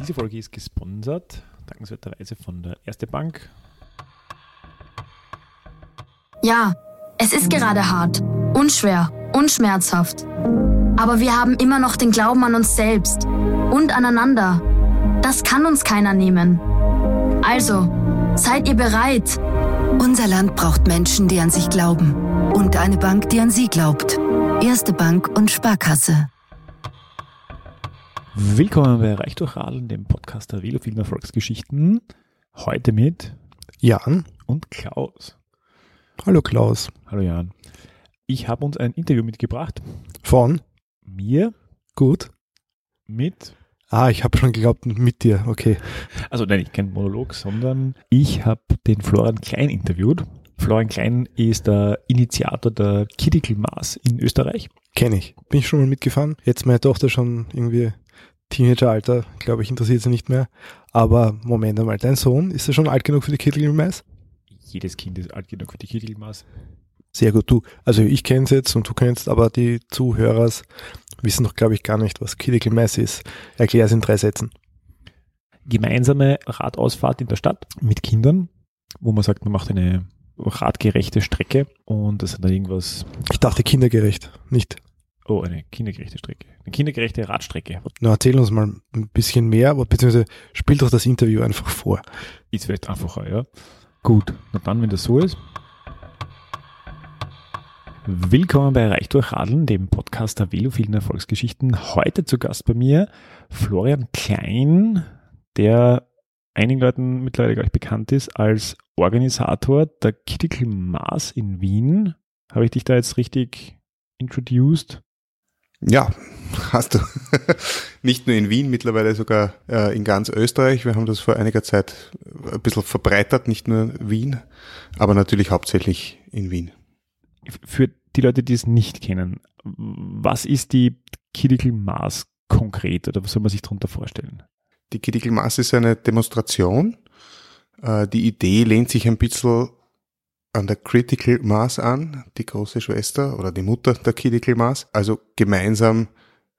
Diese Folge ist gesponsert, dankenswerterweise von der Erste Bank. Ja, es ist gerade hart, unschwer, unschmerzhaft. Aber wir haben immer noch den Glauben an uns selbst und aneinander. Das kann uns keiner nehmen. Also, seid ihr bereit? Unser Land braucht Menschen, die an sich glauben. Und eine Bank, die an sie glaubt. Erste Bank und Sparkasse. Willkommen bei Reich durch Radeln, dem Podcast der Velofilm Erfolgsgeschichten. Heute mit Jan. und Klaus. Hallo Klaus. Hallo Jan. Ich habe uns ein Interview mitgebracht. Von? Mir Gut. mit, Ah, ich habe schon geglaubt mit dir. Okay. also nein, kein Monolog, sondern ich habe den Florian Klein interviewt. Florian Klein ist der Initiator der Critical Mass in Österreich. Kenne ich. Bin ich schon mal mitgefahren. Jetzt meine Tochter schon irgendwie Teenageralter. Glaube ich, interessiert sie nicht mehr. Aber Moment einmal, dein Sohn, ist er schon alt genug für die Mass? Jedes Kind ist alt genug für die Mass. Sehr gut, du. Also ich kenne es jetzt und du kennst, aber die Zuhörers wissen doch, glaube ich, gar nicht, was Critical Mass ist. Erklär es in drei Sätzen. gemeinsame Radausfahrt in der Stadt mit Kindern, wo man sagt, man macht eine radgerechte Strecke und das hat dann irgendwas, Ich dachte kindergerecht, nicht. Oh, eine kindergerechte Strecke, eine kindergerechte Radstrecke. Na, erzähl uns mal ein bisschen mehr, beziehungsweise spiel doch das Interview einfach vor. Ist vielleicht einfacher, ja. Gut, na dann, wenn das so ist. Willkommen bei Reich durch Radeln, dem Podcast der Velophilen Erfolgsgeschichten. Heute zu Gast bei mir Florian Klein, der einigen Leuten mittlerweile, glaube ich, bekannt ist als Organisator der Critical Mass in Wien. Habe ich dich da jetzt richtig introduced? Ja, hast du. Nicht nur in Wien, mittlerweile sogar äh, in ganz Österreich. Wir haben das vor einiger Zeit ein bisschen verbreitert, nicht nur Wien, aber natürlich hauptsächlich in Wien. Für die Leute, die es nicht kennen, was ist die Critical Mass konkret oder was soll man sich darunter vorstellen? Die Critical Mass ist eine Demonstration. Äh, die Idee lehnt sich ein bisschen an der Critical Mass an, die große Schwester oder die Mutter der Critical Mass. Also gemeinsam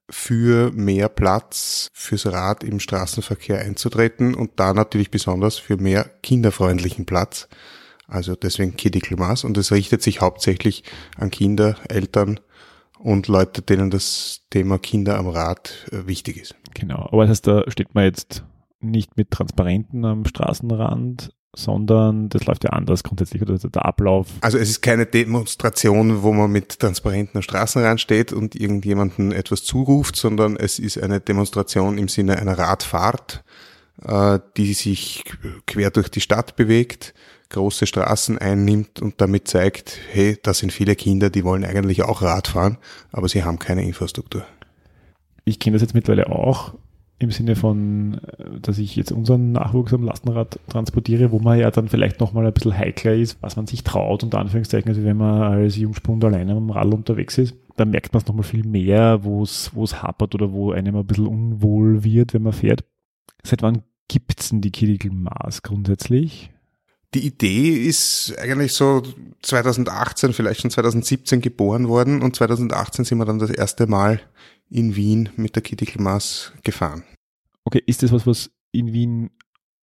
für mehr Platz fürs Rad im Straßenverkehr einzutreten und da natürlich besonders für mehr kinderfreundlichen Platz. Also deswegen Critical Mass und es richtet sich hauptsächlich an Kinder, Eltern und Leute, denen das Thema Kinder am Rad äh, wichtig ist. Genau, aber das heißt, da steht man jetzt nicht mit Transparenten am Straßenrand, sondern das läuft ja anders grundsätzlich oder der Ablauf. Also es ist keine Demonstration, wo man mit Transparenten am Straßenrand steht und irgendjemanden etwas zuruft, sondern es ist eine Demonstration im Sinne einer Radfahrt, äh, die sich quer durch die Stadt bewegt, große Straßen einnimmt und damit zeigt, hey, da sind viele Kinder, die wollen eigentlich auch Rad fahren, aber sie haben keine Infrastruktur. Ich kenne das jetzt mittlerweile auch im Sinne von, äh, dass ich jetzt unseren Nachwuchs am Lastenrad transportiere, wo man ja dann vielleicht nochmal ein bisschen heikler ist, was man sich traut, unter Anführungszeichen, also wenn man als Jungspund alleine am Rad unterwegs ist, dann merkt man es nochmal viel mehr, wo es es hapert oder wo einem ein bisschen unwohl wird, wenn man fährt. Seit wann gibt's denn die Critical Mass grundsätzlich? Die Idee ist eigentlich so 2018, vielleicht schon 2017 geboren worden und 2018 sind wir dann das erste Mal in Wien mit der Critical Mass gefahren. Okay, ist das was, was in Wien,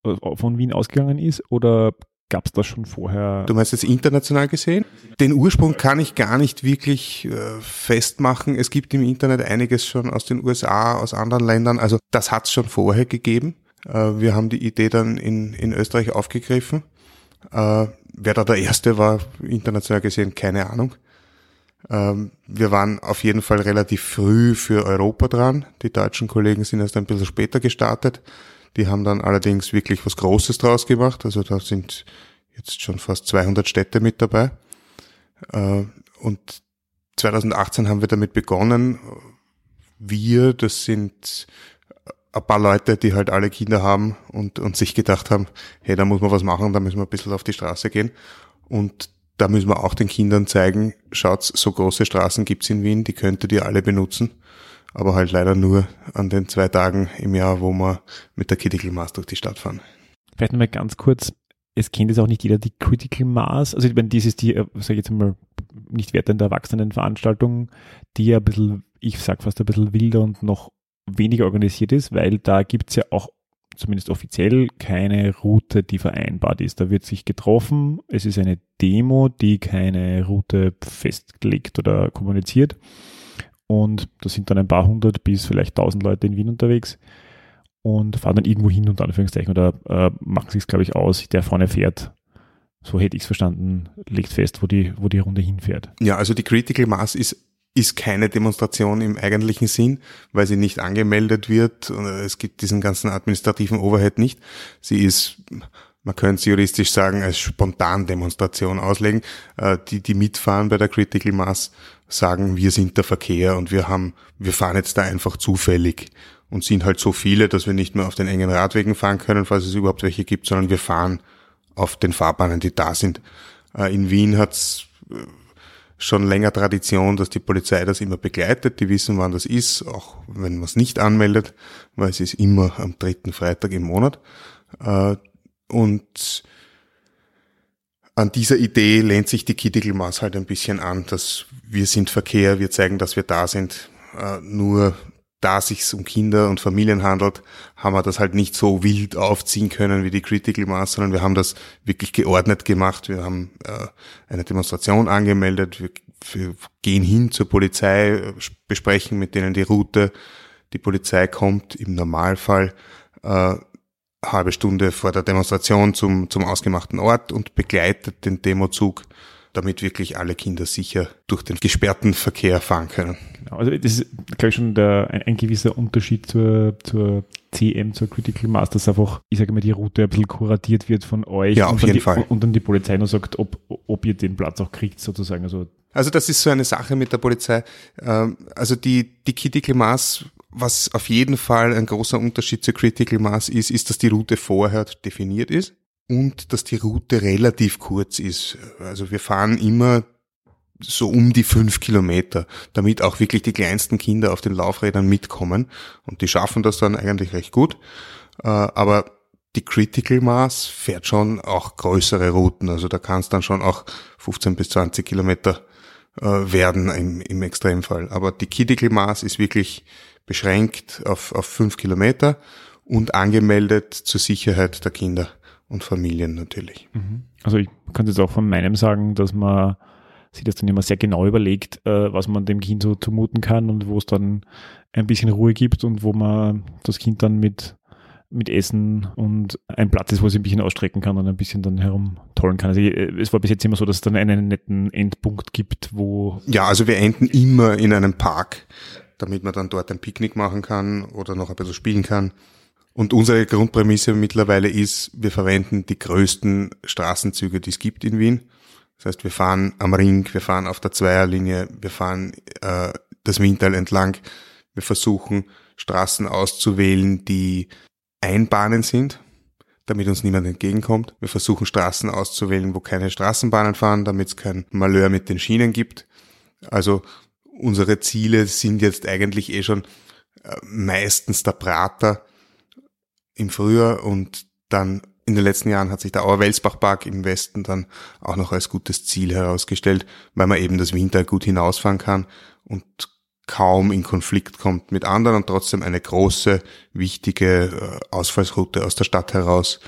äh, von Wien ausgegangen ist oder gab es das schon vorher? Du meinst jetzt international gesehen? Den Ursprung kann ich gar nicht wirklich äh, festmachen. Es gibt im Internet einiges schon aus den USA, aus anderen Ländern. Also das hat es schon vorher gegeben. Äh, wir haben die Idee dann in, in Österreich aufgegriffen. Äh, wer da der Erste war, international gesehen, keine Ahnung. Ähm, wir waren auf jeden Fall relativ früh für Europa dran. Die deutschen Kollegen sind erst ein bisschen später gestartet. Die haben dann allerdings wirklich was Großes draus gemacht. Also da sind jetzt schon fast 200 Städte mit dabei. Äh, Und 2018 haben wir damit begonnen. Wir, das sind ein paar Leute, die halt alle Kinder haben und, und sich gedacht haben, hey, da muss man was machen, da müssen wir ein bisschen auf die Straße gehen. Und da müssen wir auch den Kindern zeigen, schaut, so große Straßen gibt's in Wien, die könntet ihr alle benutzen. Aber halt leider nur an den zwei Tagen im Jahr, wo wir mit der Critical Mass durch die Stadt fahren. Vielleicht nochmal ganz kurz, es kennt jetzt auch nicht jeder die Critical Mass. Also ich meine, dies ist die, äh, sag ich jetzt mal, nicht wertende Erwachsenenveranstaltung, die ja ein bisschen, ich sag fast ein bisschen wilder und noch weniger organisiert ist, weil da gibt's ja auch zumindest offiziell keine Route, die vereinbart ist. Da wird sich getroffen. Es ist eine Demo, die keine Route festgelegt oder kommuniziert. Und da sind dann ein paar hundert bis vielleicht tausend Leute in Wien unterwegs und fahren dann irgendwo hin, unter Anführungszeichen, oder äh, machen sich glaube ich, aus, der vorne fährt. So hätte ich es verstanden, legt fest, wo die, wo die Runde hinfährt. Ja, also die Critical Mass ist ist keine Demonstration im eigentlichen Sinn, weil sie nicht angemeldet wird. Es gibt diesen ganzen administrativen Overhead nicht. Sie ist, man könnte es juristisch sagen, als Spontandemonstration auslegen. Äh, die, die mitfahren bei der Critical Mass, sagen, wir sind der Verkehr und wir haben, wir fahren jetzt da einfach zufällig und sind halt so viele, dass wir nicht mehr auf den engen Radwegen fahren können, falls es überhaupt welche gibt, sondern wir fahren auf den Fahrbahnen, die da sind. Äh, in Wien hat's äh, schon länger Tradition, dass die Polizei das immer begleitet. Die wissen, wann das ist, auch wenn man es nicht anmeldet, weil es ist immer am dritten Freitag im Monat. Äh, und an dieser Idee lehnt sich die Kittigelmaß halt ein bisschen an, dass wir sind Verkehr, wir zeigen, dass wir da sind. Äh, nur da sich um Kinder und Familien handelt, haben wir das halt nicht so wild aufziehen können wie die Critical Mass, sondern wir haben das wirklich geordnet gemacht. Wir haben äh, eine Demonstration angemeldet, wir, wir gehen hin zur Polizei, besprechen mit denen die Route. Die Polizei kommt im Normalfall äh, halbe Stunde vor der Demonstration zum, zum ausgemachten Ort und begleitet den Demozug damit wirklich alle Kinder sicher durch den gesperrten Verkehr fahren können. Genau, also das ist, glaube ich, schon der, ein, ein, gewisser Unterschied zur, zur CM, zur Critical Mass, dass einfach, ich sage mal, die Route ein bisschen kuratiert wird von euch. Ja, auf jeden die, Fall. Und dann die Polizei noch sagt, ob, ob ihr den Platz auch kriegt, sozusagen. Also, also das ist so eine Sache mit der Polizei. Ähm, also die, die Critical Mass was auf jeden Fall ein großer Unterschied zur Critical Mass ist, ist, dass die Route vorher definiert ist und dass die Route relativ kurz ist. Also wir fahren immer so um die fünf Kilometer, damit auch wirklich die kleinsten Kinder auf den Laufrädern mitkommen. Und die schaffen das dann eigentlich recht gut. Äh, aber die Critical Mass fährt schon auch größere Routen. Also da kann es dann schon auch 15 bis 20 Kilometer äh, werden im, im Extremfall. Aber die Critical Mass ist wirklich beschränkt auf, auf fünf Kilometer und angemeldet zur Sicherheit der Kinder und Familien natürlich. Mhm. Also ich kann jetzt auch von meinem sagen, dass man sich das dann immer sehr genau überlegt, äh, was man dem Kind so zumuten kann und wo es dann ein bisschen Ruhe gibt und wo man das Kind dann mit, mit Essen und ein Platz ist, wo es ein bisschen ausstrecken kann und ein bisschen dann herumtollen kann. Also äh, es war bis jetzt immer so, dass es dann einen netten Endpunkt gibt, wo... Ja, also wir enden immer in einem Park, damit man dann dort ein Picknick machen kann oder noch ein bisschen spielen kann. Und unsere Grundprämisse mittlerweile ist, wir verwenden die größten Straßenzüge, die es gibt in Wien. Das heißt, wir fahren am Ring, wir fahren auf der Zweierlinie, wir fahren äh, das Wiental entlang. Wir versuchen Straßen auszuwählen, die Einbahnen sind, damit uns niemand entgegenkommt. Wir versuchen Straßen auszuwählen, wo keine Straßenbahnen fahren, damit es kein Malheur mit den Schienen gibt. Also unsere Ziele sind jetzt eigentlich eh schon äh, meistens der Prater, im Frühjahr und dann in den letzten Jahren hat sich der Auer-Welsbach-Park im Westen dann auch noch als gutes Ziel herausgestellt, weil man eben das Winter gut hinausfahren kann und kaum in Konflikt kommt mit anderen und trotzdem eine große, wichtige äh, Ausfallsroute aus der Stadt heraus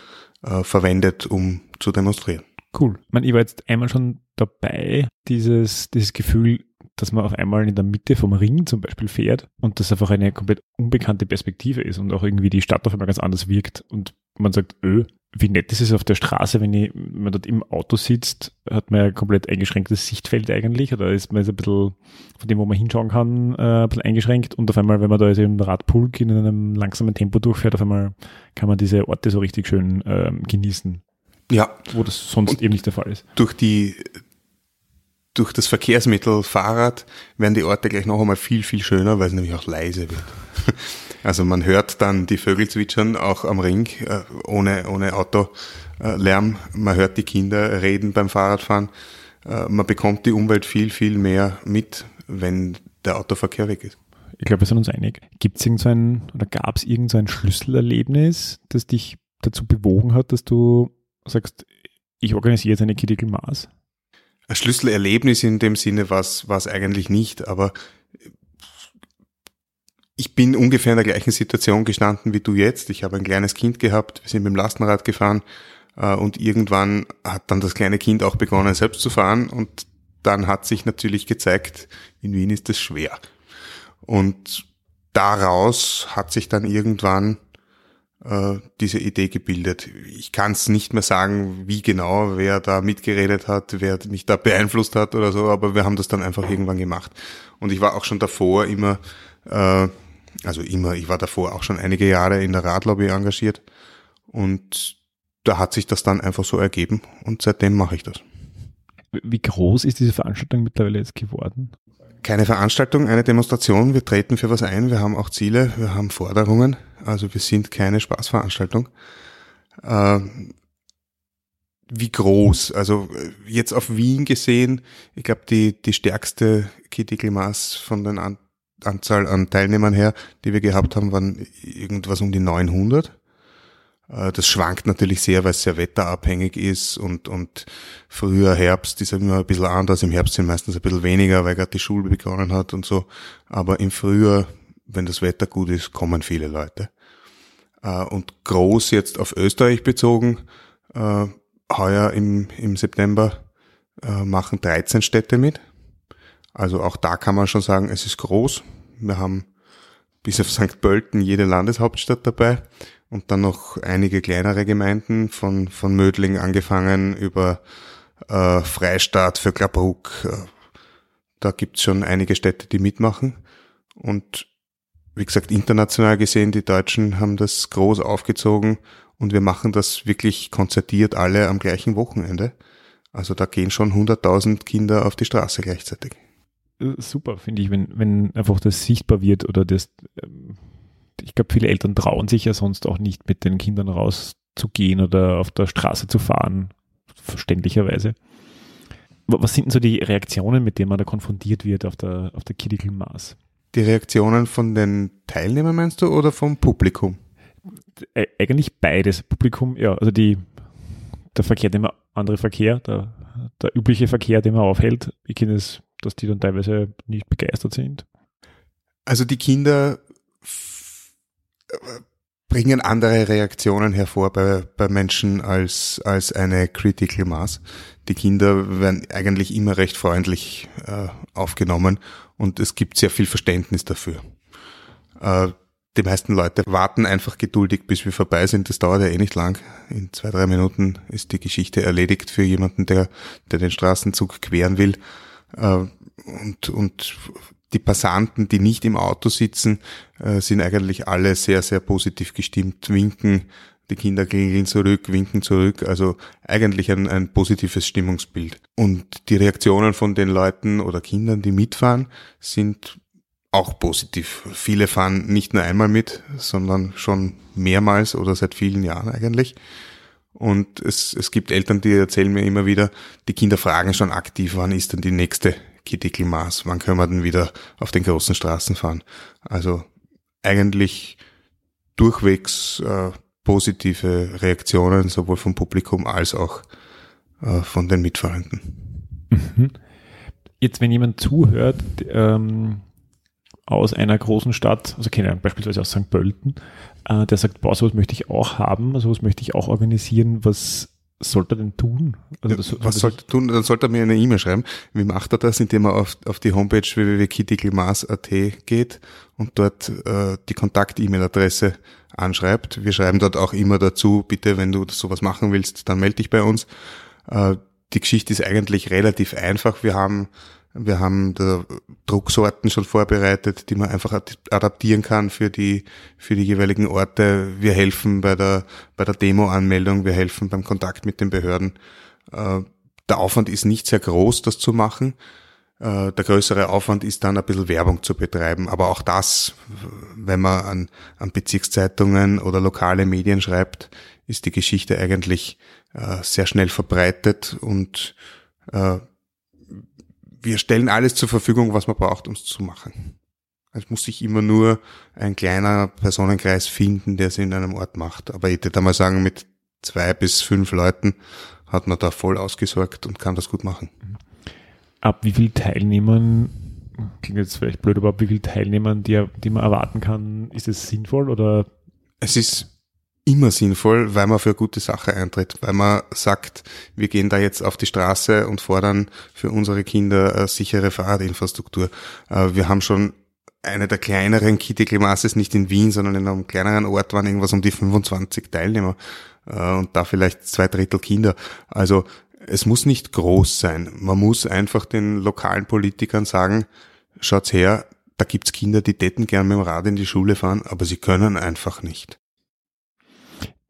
äh, verwendet, um zu demonstrieren. Cool. Ich, meine, ich war jetzt einmal schon dabei, dieses, dieses Gefühl, dass man auf einmal in der Mitte vom Ring zum Beispiel fährt und das einfach eine komplett unbekannte Perspektive ist und auch irgendwie die Stadt auf einmal ganz anders wirkt und man sagt, öh, wie nett ist es auf der Straße, wenn, ich, wenn man dort im Auto sitzt, hat man ja komplett eingeschränktes Sichtfeld eigentlich oder ist man jetzt ein bisschen von dem, wo man hinschauen kann, äh, ein bisschen eingeschränkt und auf einmal, wenn man da jetzt im Radpulk in einem langsamen Tempo durchfährt, auf einmal kann man diese Orte so richtig schön ähm, genießen. Ja. Wo das sonst und eben nicht der Fall ist. Durch die durch das Verkehrsmittel Fahrrad werden die Orte gleich noch einmal viel, viel schöner, weil es nämlich auch leise wird. Also man hört dann die Vögel zwitschern, auch am Ring, äh, ohne, ohne Autolärm. Man hört die Kinder reden beim Fahrradfahren. Äh, man bekommt die Umwelt viel, viel mehr mit, wenn der Autoverkehr weg ist. Ich glaube, wir sind uns einig. Gibt es irgendein oder gab es irgendein Schlüsselerlebnis, das dich dazu bewogen hat, dass du sagst, ich organisiere jetzt eine Critical Mass? Ein Schlüsselerlebnis in dem Sinne war es eigentlich nicht, aber ich bin ungefähr in der gleichen Situation gestanden wie du jetzt. Ich habe ein kleines Kind gehabt, wir sind mit dem Lastenrad gefahren äh, und irgendwann hat dann das kleine Kind auch begonnen, selbst zu fahren und dann hat sich natürlich gezeigt, in Wien ist es schwer. Und daraus hat sich dann irgendwann äh, diese Idee gebildet. Ich kann es nicht mehr sagen, wie genau, wer da mitgeredet hat, wer mich da beeinflusst hat oder so, aber wir haben das dann einfach irgendwann gemacht. Und ich war auch schon davor immer, äh, also immer, ich war davor auch schon einige Jahre in der Radlobby engagiert und da hat sich das dann einfach so ergeben und seitdem mache ich das. Wie groß ist diese Veranstaltung mittlerweile jetzt geworden? Keine Veranstaltung, eine Demonstration. Wir treten für was ein. Wir haben auch Ziele, wir haben Forderungen. Also wir sind keine Spaßveranstaltung. Äh, wie groß? Also äh, jetzt auf Wien gesehen, ich glaube die die stärkste Kritikelmaß von den an Anzahl an Teilnehmern her, die wir gehabt haben, waren irgendwas um die 900. Äh, das schwankt natürlich sehr, weil es sehr wetterabhängig ist und, und früher Herbst ist immer ein bisschen anders. Im Herbst sind meistens ein bisschen weniger, weil gerade die Schule begonnen hat und so. Aber im Frühjahr, wenn das Wetter gut ist, kommen viele Leute. Äh, und groß jetzt auf Österreich bezogen, äh, heuer im, im September machen 13 Städte mit. Also auch da kann man schon sagen, es ist groß. Wir haben bis auf St. Pölten jede Landeshauptstadt dabei und dann noch einige kleinere Gemeinden von, von Mödling angefangen über äh, Freistaat für Klapperhuck. Äh, da gibt's schon einige Städte, die mitmachen. Und wie gesagt, international gesehen, die Deutschen haben das groß aufgezogen und wir machen das wirklich konzertiert alle am gleichen Wochenende. Also da gehen schon 100.000 Kinder auf die Straße gleichzeitig. Äh, super, finde ich, wenn, wenn einfach das sichtbar wird oder das, ähm, ich glaube, viele Eltern trauen sich ja sonst auch nicht, mit den Kindern rauszugehen oder auf der Straße zu fahren, verständlicherweise. Was sind denn so die Reaktionen, mit denen man da konfrontiert wird auf der, auf der Critical Mass? Die Reaktionen von den Teilnehmern meinst du oder vom Publikum? Ä eigentlich beides. Publikum, ja, also die, der Verkehr, den man, andere Verkehr, der, der übliche Verkehr, den man aufhält, ich kenne es, dass die dann teilweise nicht begeistert sind. Also die Kinder bringen andere Reaktionen hervor bei, bei Menschen als, als eine Critical Mass. Die Kinder werden eigentlich immer recht freundlich äh, aufgenommen und es gibt sehr viel Verständnis dafür. Äh, die meisten Leute warten einfach geduldig, bis wir vorbei sind. Das dauert ja eh nicht lang. In zwei, drei Minuten ist die Geschichte erledigt für jemanden, der, der den Straßenzug queren will. Äh, und, und die Passanten, die nicht im Auto sitzen, äh, sind eigentlich alle sehr, sehr positiv gestimmt, winken, die Kinder klingeln zurück, winken zurück, also eigentlich ein, ein positives Stimmungsbild. Und die Reaktionen von den Leuten oder Kindern, die mitfahren, sind auch positiv. Viele fahren nicht nur einmal mit, sondern schon mehrmals oder seit vielen Jahren eigentlich. Und es, es gibt Eltern, die erzählen mir immer wieder, die Kinder fragen schon aktiv, wann ist denn die nächste Kittikelmaß, wann können wir denn wieder auf den großen Straßen fahren. Also eigentlich durchwegs äh, positive Reaktionen, sowohl vom Publikum als auch äh, von den Mitfahrenden. Mhm. Jetzt, wenn jemand zuhört ähm, aus einer großen Stadt, also keine Ahnung, beispielsweise aus St. Pölten, äh, der sagt, boah, sowas möchte ich auch haben, sowas möchte ich auch organisieren, was sollte er denn tun? Also das, Was sollte er tun? Dann sollte er mir eine E-Mail schreiben. Wie macht er das? Indem er auf, auf die Homepage www.kittigelmaß.at geht und dort äh, die Kontakt-E-Mail-Adresse anschreibt. Wir schreiben dort auch immer dazu, bitte, wenn du sowas machen willst, dann melde dich bei uns. Äh, die Geschichte ist eigentlich relativ einfach. Wir haben wir haben da Drucksorten schon vorbereitet, die man einfach adaptieren kann für die, für die jeweiligen Orte. Wir helfen bei der, bei der Demo-Anmeldung, wir helfen beim Kontakt mit den Behörden. Äh, der Aufwand ist nicht sehr groß, das zu machen. Äh, der größere Aufwand ist dann ein bisschen Werbung zu betreiben. Aber auch das, wenn man an, an Bezirkszeitungen oder lokale Medien schreibt, ist die Geschichte eigentlich äh, sehr schnell verbreitet und wir stellen alles zur Verfügung, was man braucht, um es zu machen. Es muss sich immer nur ein kleiner Personenkreis finden, der es in einem Ort macht. Aber ich würde mal sagen, mit zwei bis fünf Leuten hat man da voll ausgesorgt und kann das gut machen. Ab wie viel Teilnehmern klingt jetzt vielleicht blöd, aber wie viele Teilnehmern, die, die man erwarten kann, ist es sinnvoll oder? Es ist immer sinnvoll, weil man für eine gute Sache eintritt, weil man sagt, wir gehen da jetzt auf die Straße und fordern für unsere Kinder eine sichere Fahrradinfrastruktur. Äh, wir haben schon eine der kleineren Kitty-Klimases, nicht in Wien, sondern in einem kleineren Ort waren irgendwas um die 25 Teilnehmer äh, und da vielleicht zwei Drittel Kinder. Also es muss nicht groß sein. Man muss einfach den lokalen Politikern sagen, schaut's her, da gibt's Kinder, die täten gern mit dem Rad in die Schule fahren, aber sie können einfach nicht.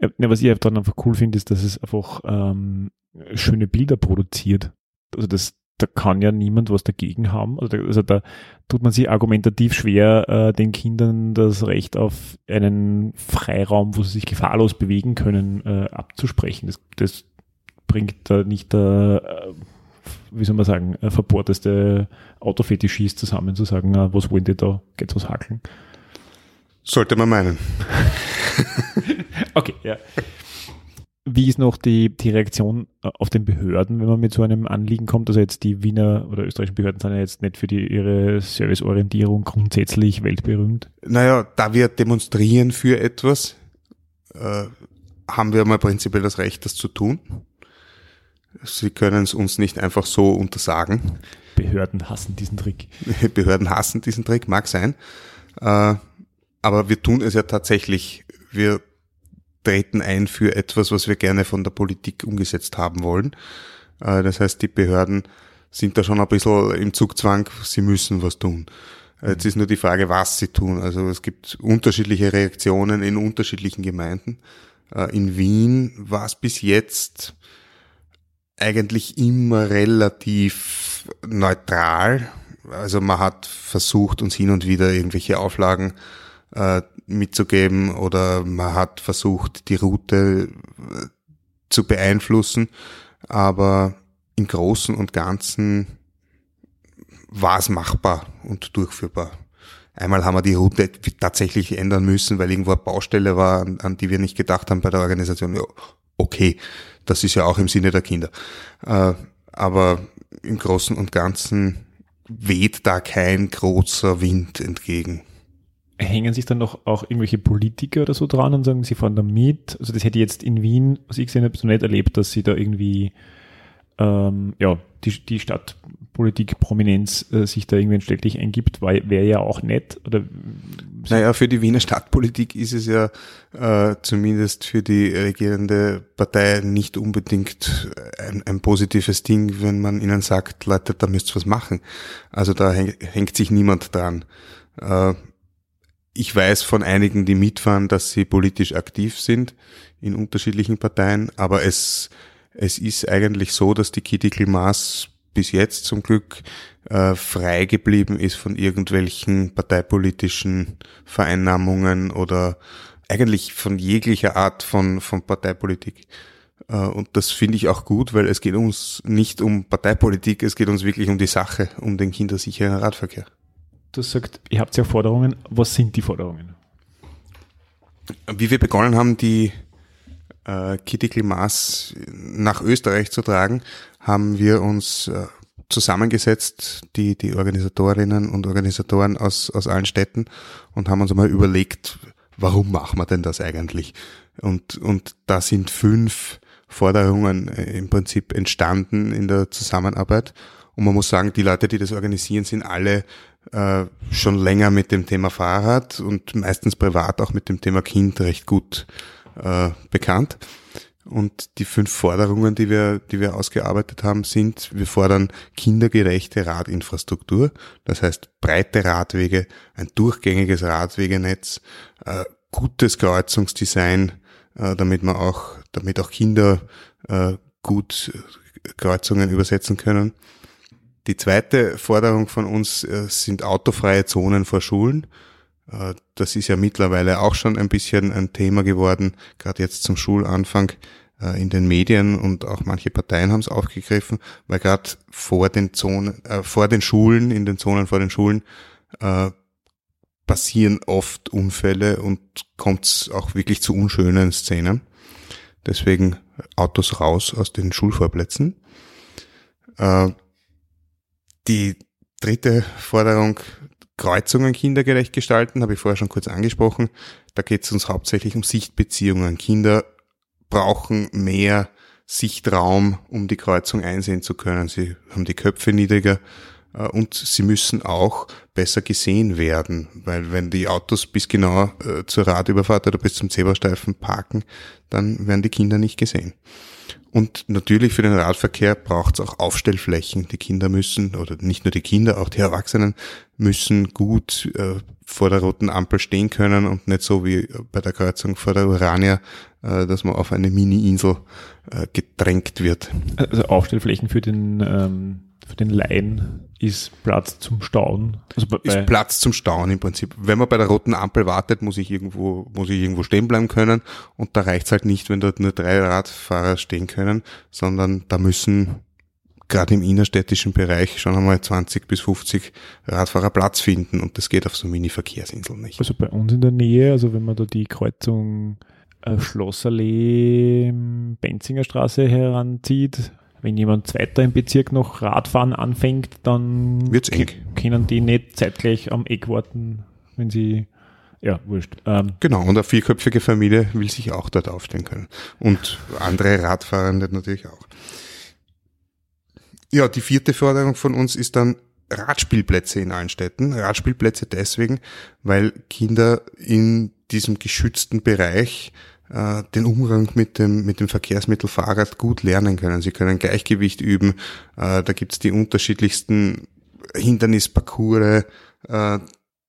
Ja, was ich dann einfach cool finde, ist, dass es einfach ähm, schöne Bilder produziert. Also das, da kann ja niemand was dagegen haben. Also da, also da tut man sich argumentativ schwer, äh, den Kindern das Recht auf einen Freiraum, wo sie sich gefahrlos bewegen können, äh, abzusprechen. Das, das bringt da nicht der, äh, wie soll man sagen, verbohrteste Autofetischist zusammen zu sagen, was wollen die da, geht's was hackeln. Sollte man meinen. okay, ja. Wie ist noch die, die Reaktion äh, auf den Behörden, wenn man mit so einem Anliegen kommt? Also jetzt die Wiener oder österreichischen Behörden sind ja jetzt nicht für die, ihre Serviceorientierung grundsätzlich weltberühmt. Naja, da wir demonstrieren für etwas, äh, haben wir mal prinzipiell das Recht, das zu tun. Sie können es uns nicht einfach so untersagen. Behörden hassen diesen Trick. Behörden hassen diesen Trick, mag sein. Äh, aber wir tun es ja tatsächlich. Wir treten ein für etwas, was wir gerne von der Politik umgesetzt haben wollen. Äh, das heißt, die Behörden sind da schon ein bisschen im Zugzwang, sie müssen was tun. Jetzt ist nur die Frage, was sie tun. Also es gibt unterschiedliche Reaktionen in unterschiedlichen Gemeinden. Äh, in Wien war es bis jetzt eigentlich immer relativ neutral. Also man hat versucht, uns hin und wieder irgendwelche Auflagen äh, mitzugeben oder man hat versucht, die Route äh, zu beeinflussen, aber im Großen und Ganzen war es machbar und durchführbar. Einmal haben wir die Route tatsächlich ändern müssen, weil irgendwo eine Baustelle war, an, an die wir nicht gedacht haben bei der Organisation. Ja, okay, das ist ja auch im Sinne der Kinder. Äh, aber im Großen und Ganzen weht da kein großer Wind entgegen hängen sich dann noch auch irgendwelche Politiker oder so dran und sagen, sie fahren da mit. Also das hätte ich jetzt in Wien, was ich gesehen habe, so nicht erlebt, dass sie da irgendwie ähm, ja, die, die Stadtpolitik Prominenz äh, sich da irgendwie entstelllich eingibt, wäre ja auch nett. Oder naja, für die Wiener Stadtpolitik ist es ja äh, zumindest für die regierende Partei nicht unbedingt ein, ein positives Ding, wenn man ihnen sagt, Leute, da müsst ihr was machen. Also da häng, hängt sich niemand dran. Äh, ich weiß von einigen, die mitfahren, dass sie politisch aktiv sind in unterschiedlichen Parteien, aber es, es ist eigentlich so, dass die Kitty Maas bis jetzt zum Glück äh, frei geblieben ist von irgendwelchen parteipolitischen Vereinnahmungen oder eigentlich von jeglicher Art von, von Parteipolitik. Äh, und das finde ich auch gut, weil es geht uns nicht um Parteipolitik, es geht uns wirklich um die Sache, um den kindersicheren Radverkehr du sagst, ihr habt ja Forderungen. Was sind die Forderungen? Wie wir begonnen haben, die äh, Kitty Maas nach Österreich zu tragen, haben wir uns äh, zusammengesetzt, die, die Organisatorinnen und Organisatoren aus, aus allen Städten und haben uns einmal überlegt, warum machen wir denn das eigentlich? Und, und da sind fünf Forderungen äh, im Prinzip entstanden in der Zusammenarbeit. Und man muss sagen, die Leute, die das organisieren, sind alle äh, schon länger mit dem Thema Fahrrad und meistens privat auch mit dem Thema Kind recht gut äh, bekannt. Und die fünf Forderungen, die wir, die wir ausgearbeitet haben, sind, wir fordern kindergerechte Radinfrastruktur, das heißt breite Radwege, ein durchgängiges Radwegenetz, äh, gutes Kreuzungsdesign, äh, damit man auch, damit auch Kinder äh, gut Kreuzungen übersetzen können. Die zweite Forderung von uns äh, sind autofreie Zonen vor Schulen. Äh, das ist ja mittlerweile auch schon ein bisschen ein Thema geworden, gerade jetzt zum Schulanfang äh, in den Medien und auch manche Parteien haben es aufgegriffen, weil gerade vor den Zonen, äh, vor den Schulen, in den Zonen vor den Schulen äh, passieren oft Unfälle und kommt es auch wirklich zu unschönen Szenen. Deswegen Autos raus aus den Schulvorplätzen. Äh, die dritte Forderung, Kreuzungen kindergerecht gestalten, habe ich vorher schon kurz angesprochen. Da geht es uns hauptsächlich um Sichtbeziehungen. Kinder brauchen mehr Sichtraum, um die Kreuzung einsehen zu können. Sie haben die Köpfe niedriger äh, und sie müssen auch besser gesehen werden, weil wenn die Autos bis genau äh, zur Radüberfahrt oder bis zum Zebrastreifen parken, dann werden die Kinder nicht gesehen. Und natürlich für den Radverkehr braucht es auch Aufstellflächen. Die Kinder müssen, oder nicht nur die Kinder, auch die Erwachsenen müssen gut äh, vor der roten Ampel stehen können und nicht so wie bei der Kreuzung vor der Urania, äh, dass man auf eine Mini-Insel äh, gedrängt wird. Also Aufstellflächen für den ähm, für den Laien ist Platz zum Stauen. Also ist Platz zum Stauen im Prinzip. Wenn man bei der roten Ampel wartet, muss ich irgendwo, muss ich irgendwo stehen bleiben können. Und da reicht's halt nicht, wenn dort nur drei Radfahrer stehen können, sondern da müssen gerade im innerstädtischen Bereich schon einmal 20 bis 50 Radfahrer Platz finden und das geht auf so Mini-Verkehrsinseln nicht. Also bei uns in der Nähe, also wenn man da die Kreuzung äh, Schlossallee, Benzinger Straße heranzieht, wenn jemand zweiter im Bezirk noch Radfahren anfängt, dann Wird's eng. können die nicht zeitgleich am Eck warten, wenn sie ja, wurscht. Ähm, genau, und eine vierköpfige Familie will sich auch dort aufstellen können. Und andere Radfahrende natürlich auch. Ja, die vierte Forderung von uns ist dann Radspielplätze in allen Städten. Radspielplätze deswegen, weil Kinder in diesem geschützten Bereich äh, den Umgang mit dem, mit dem Verkehrsmittel Fahrrad gut lernen können. Sie können Gleichgewicht üben. Äh, da gibt's die unterschiedlichsten Hindernisparcours. Äh,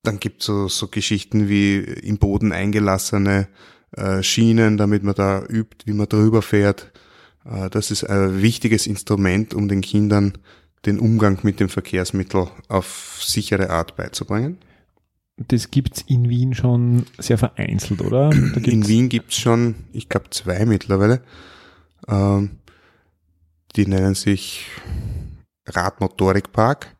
dann gibt's so, so Geschichten wie im Boden eingelassene äh, Schienen, damit man da übt, wie man drüber fährt. Äh, das ist ein wichtiges Instrument, um den Kindern den Umgang mit dem Verkehrsmittel auf sichere Art beizubringen das gibt's in Wien schon sehr vereinzelt, oder? in Wien gibt's schon, ich glaube, zwei mittlerweile. Ähm, die nennen sich Radmotorikpark.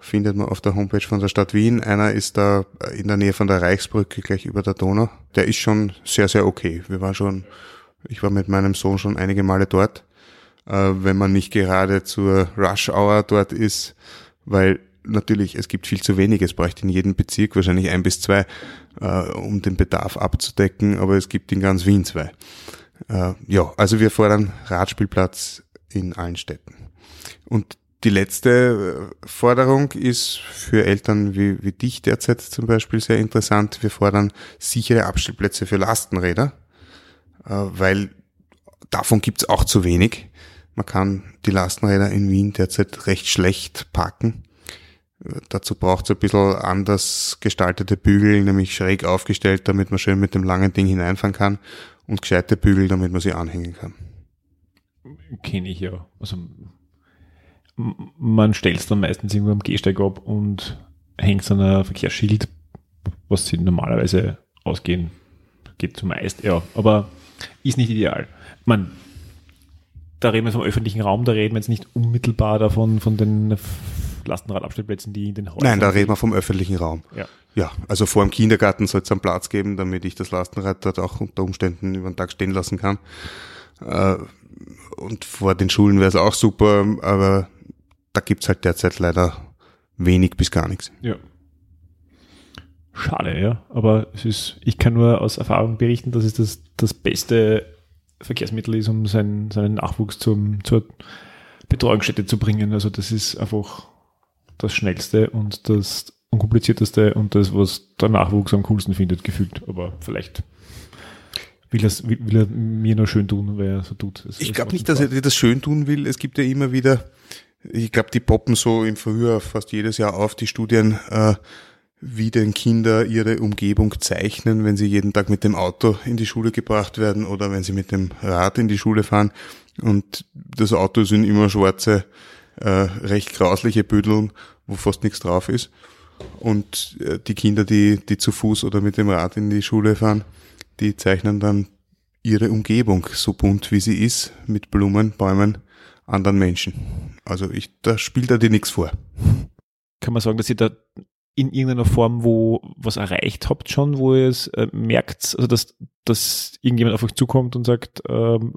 Findet man auf der Homepage von der Stadt Wien. Einer ist da in der Nähe von der Reichsbrücke, gleich über der Donau. Der ist schon sehr, sehr okay. Wir waren schon, ich war mit meinem Sohn schon einige Male dort. Äh, wenn man nicht gerade zur Rush Hour dort ist, weil natürlich, es gibt viel zu wenig. Es bräuchte in jedem Bezirk wahrscheinlich ein bis zwei, äh, um den Bedarf abzudecken, aber es gibt in ganz Wien zwei. Äh, ja, also wir fordern Radspielplatz in allen Städten. Und die letzte äh, Forderung ist für Eltern wie, wie dich derzeit zum Beispiel sehr interessant. Wir fordern sichere Abstellplätze für Lastenräder, äh, weil davon gibt's auch zu wenig. Man kann die Lastenräder in Wien derzeit recht schlecht parken. Dazu braucht es ein bisschen anders gestaltete Bügel, nämlich schräg aufgestellt, damit man schön mit dem langen Ding hineinfahren kann und gescheite Bügel, damit man sie anhängen kann. Kenne ich ja. Also man stellt es dann meistens irgendwo am Gehsteig ab und hängt an ein Verkehrsschild, was sie normalerweise ausgehen. Geht zumeist, ja. Aber ist nicht ideal. Man, da reden wir vom öffentlichen Raum, da reden wir jetzt nicht unmittelbar davon, von den Lastenradabstellplätzen, die in den Häusern Nein, da reden wir vom öffentlichen Raum. Ja. Ja, also vor dem Kindergarten soll es einen Platz geben, damit ich das Lastenrad dort auch unter Umständen über den Tag stehen lassen kann. Äh, und vor den Schulen wäre es auch super, aber da gibt's halt derzeit leider wenig bis gar nichts. Ja. Schade, ja. Aber es ist, ich kann nur aus Erfahrung berichten, dass es das, das beste Verkehrsmittel ist, um seinen, seinen Nachwuchs zum, zur Betreuungsstätte zu bringen. Also das ist einfach das Schnellste und das Unkomplizierteste und das, was der Nachwuchs am coolsten findet, gefühlt. Aber vielleicht will, will, will er mir nur schön tun, weil er so tut. Das ich glaube nicht, dass er dir das schön tun will. Es gibt ja immer wieder, ich glaube, die poppen so im Frühjahr fast jedes Jahr auf, die Studien, äh, wie denn Kinder ihre Umgebung zeichnen, wenn sie jeden Tag mit dem Auto in die Schule gebracht werden oder wenn sie mit dem Rad in die Schule fahren. Und das Auto sind immer schwarze, äh, recht grausliche Büdeln wo fast nichts drauf ist. Und äh, die Kinder, die, die zu Fuß oder mit dem Rad in die Schule fahren, die zeichnen dann ihre Umgebung so bunt wie sie ist, mit Blumen, Bäumen, anderen Menschen. Also ich, da spielt er dir nichts vor. Kann man sagen, dass ihr da in irgendeiner Form wo was erreicht habt schon, wo ihr es äh, merkt, also dass, dass irgendjemand auf euch zukommt und sagt, ähm,